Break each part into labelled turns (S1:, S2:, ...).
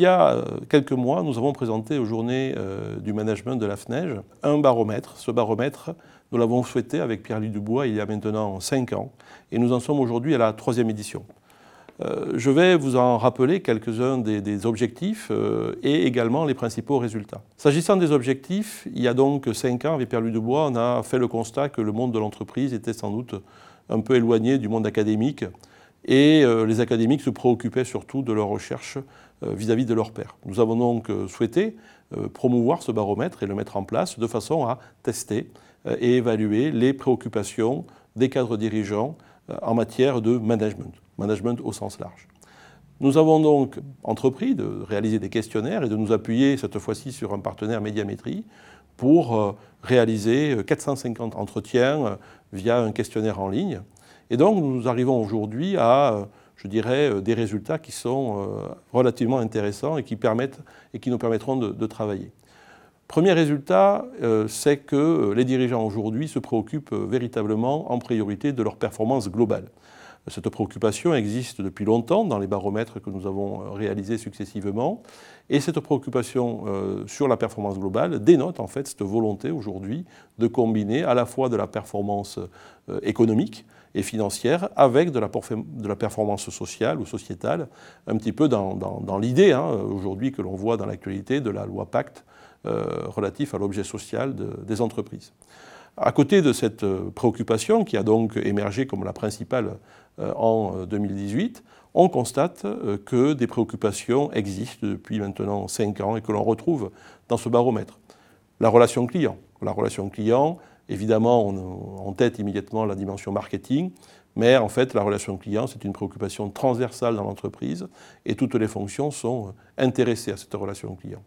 S1: y a euh, quelques mois, nous avons présenté aux journées euh, du management de la FNEJ un baromètre. Ce baromètre, nous l'avons souhaité avec Pierre-Louis Dubois il y a maintenant cinq ans et nous en sommes aujourd'hui à la troisième édition. Euh, je vais vous en rappeler quelques-uns des, objectifs et également les principaux résultats. S'agissant des objectifs, il y a donc cinq ans, avec Pierre-Louis Dubois, on a fait le constat que le monde de l'entreprise était sans doute un peu éloigné du monde académique et les académiques se préoccupaient surtout de leur recherche euh, vis-à-vis de leurs pairs. Nous avons donc euh, souhaité euh, promouvoir ce baromètre et le mettre en place de façon à tester et évaluer les préoccupations des cadres dirigeants en matière de management, management au sens large. Nous avons donc entrepris de réaliser des questionnaires et de nous appuyer cette fois-ci sur un partenaire médiamétrie pour réaliser 450 entretiens via un questionnaire en ligne. Et donc nous arrivons aujourd'hui à je dirais, euh, des résultats qui sont euh, relativement intéressants et qui, permettent, et qui nous permettront de, travailler. Premier résultat, euh, c'est que les dirigeants aujourd'hui se préoccupent véritablement en priorité de leur performance globale. Cette préoccupation existe depuis longtemps dans les baromètres que nous avons réalisés successivement. Et cette préoccupation sur la performance globale dénote en fait cette volonté aujourd'hui de combiner à la fois de la performance économique, et financière avec de la, performance sociale ou sociétale, un petit peu dans, dans, l'idée hein, aujourd'hui que l'on voit dans l'actualité de la loi Pacte euh, relatif à l'objet social des entreprises. À côté de cette euh, préoccupation qui a donc émergé comme la principale euh, en 2018, on constate que des préoccupations existent depuis maintenant 5 ans et que l'on retrouve dans ce baromètre. La relation client. La relation client, Évidemment, on, en tête immédiatement la dimension marketing, mais en fait, la relation client, c'est une préoccupation transversale dans l'entreprise et toutes les fonctions sont intéressées à cette relation client.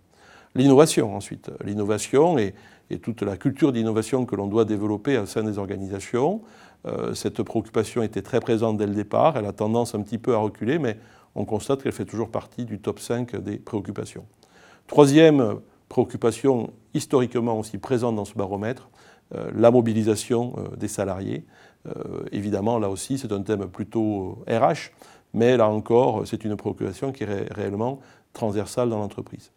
S1: L'innovation ensuite, l'innovation et, toute la culture d'innovation que l'on doit développer au sein des organisations. Euh, cette préoccupation était très présente dès le départ, elle a tendance un petit peu à reculer, mais on constate qu'elle fait toujours partie du top 5 des préoccupations. Troisième préoccupation historiquement aussi présente dans ce baromètre, la mobilisation euh, des salariés. Euh, évidemment, là aussi, c'est un thème plutôt RH, mais là encore, c'est une préoccupation qui est réellement transversale dans l'entreprise.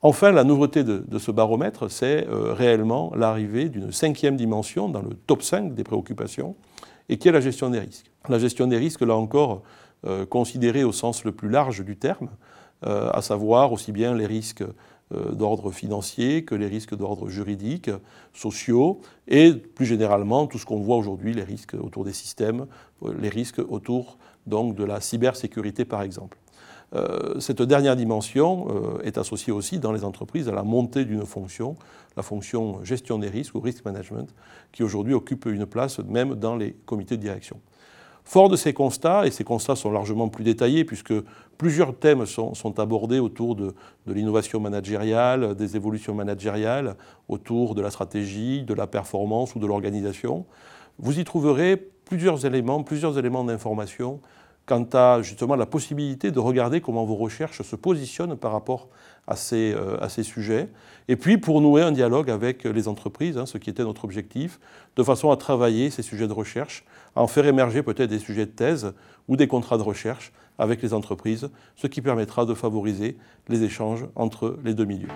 S1: Enfin, la nouveauté de, ce baromètre, c'est réellement l'arrivée d'une cinquième dimension dans le top 5 des préoccupations, et qui est la gestion des risques. La gestion des risques, là encore, considérée au sens le plus large du terme, à savoir aussi bien les risques euh, d'ordre financier que les risques d'ordre juridique, sociaux, et plus généralement tout ce qu'on voit aujourd'hui, les risques autour des systèmes, euh, les risques autour donc, de la cybersécurité par exemple. Euh, cette dernière dimension est associée aussi dans les entreprises à la montée d'une fonction, la fonction gestion des risques ou risk management, qui aujourd'hui occupe une place même dans les comités de direction. Fort de ces constats, et ces constats sont largement plus détaillés puisque plusieurs thèmes sont, abordés autour de, l'innovation managériale, des évolutions managériales, autour de la stratégie, de la performance ou de l'organisation, vous y trouverez plusieurs éléments, plusieurs éléments d'information quant à justement la possibilité de regarder comment vos recherches se positionnent par rapport à ces, euh, à ces sujets. Et puis pour nouer un dialogue avec les entreprises, hein, ce qui était notre objectif, de façon à travailler ces sujets de recherche, à en faire émerger peut-être des sujets de thèse ou des contrats de recherche avec les entreprises, ce qui permettra de favoriser les échanges entre les deux milieux.